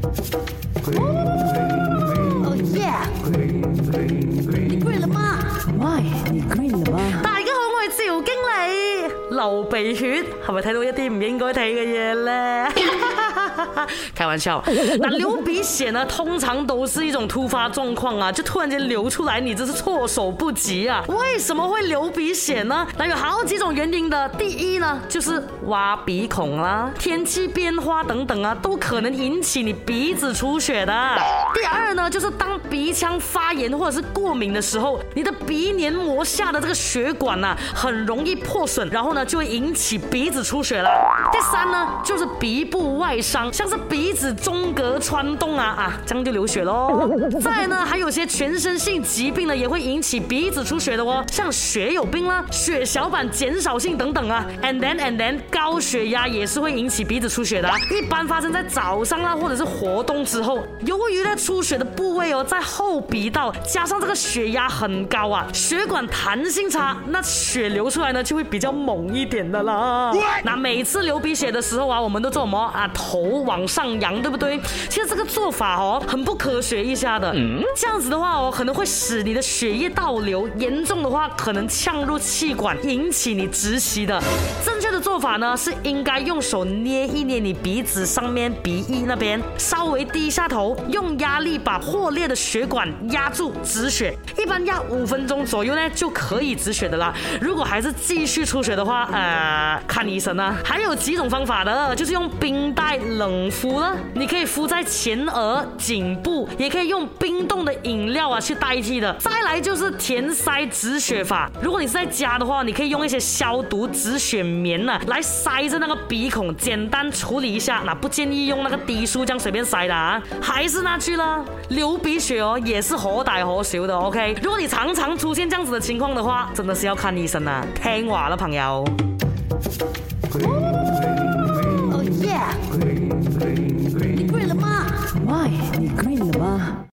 哦耶！你 g r n 你 g r 大家好，我是姚经理。流鼻血，系咪睇到一啲唔应该睇嘅嘢咧？开玩笑，那流鼻血呢？通常都是一种突发状况啊，就突然间流出来，你这是措手不及啊。为什么会流鼻血呢？那有好几种原因的。第一呢，就是挖鼻孔啦，天气变化等等啊，都可能引起你鼻子出血的。第二呢，就是当鼻腔发炎或者是过敏的时候，你的鼻黏膜下的这个血管呐，很容易破损，然后呢，就会引起鼻子出血了。第三呢，就是鼻部外伤。像是鼻子中隔穿洞啊啊，这样就流血喽。再呢，还有些全身性疾病呢，也会引起鼻子出血的哦。像血有病啦、血小板减少性等等啊。And then and then，高血压也是会引起鼻子出血的。一般发生在早上啊，或者是活动之后。由于在出血的部位哦，在后鼻道，加上这个血压很高啊，血管弹性差，那血流出来呢就会比较猛一点的啦。那每次流鼻血的时候啊，我们都做么啊？头。往上扬，对不对？其实这个做法哦，很不科学，一下的。这样子的话哦，可能会使你的血液倒流，严重的话可能呛入气管，引起你窒息的。的做法呢是应该用手捏一捏你鼻子上面鼻翼那边，稍微低下头，用压力把破裂的血管压住止血，一般压五分钟左右呢就可以止血的啦。如果还是继续出血的话，呃，看医生啊。还有几种方法的，就是用冰袋冷敷了，你可以敷在前额、颈部，也可以用冰冻的饮料啊去代替的。再来就是填塞止血法，如果你是在家的话，你可以用一些消毒止血棉。那来塞着那个鼻孔，简单处理一下。那不建议用那个滴舒这样随便塞的啊。还是那句了，流鼻血哦，也是何歹何修的。OK，如果你常常出现这样子的情况的话，真的是要看医生啦。听完了，朋友。Oh yeah，你跪了吗？My，你跪了吗？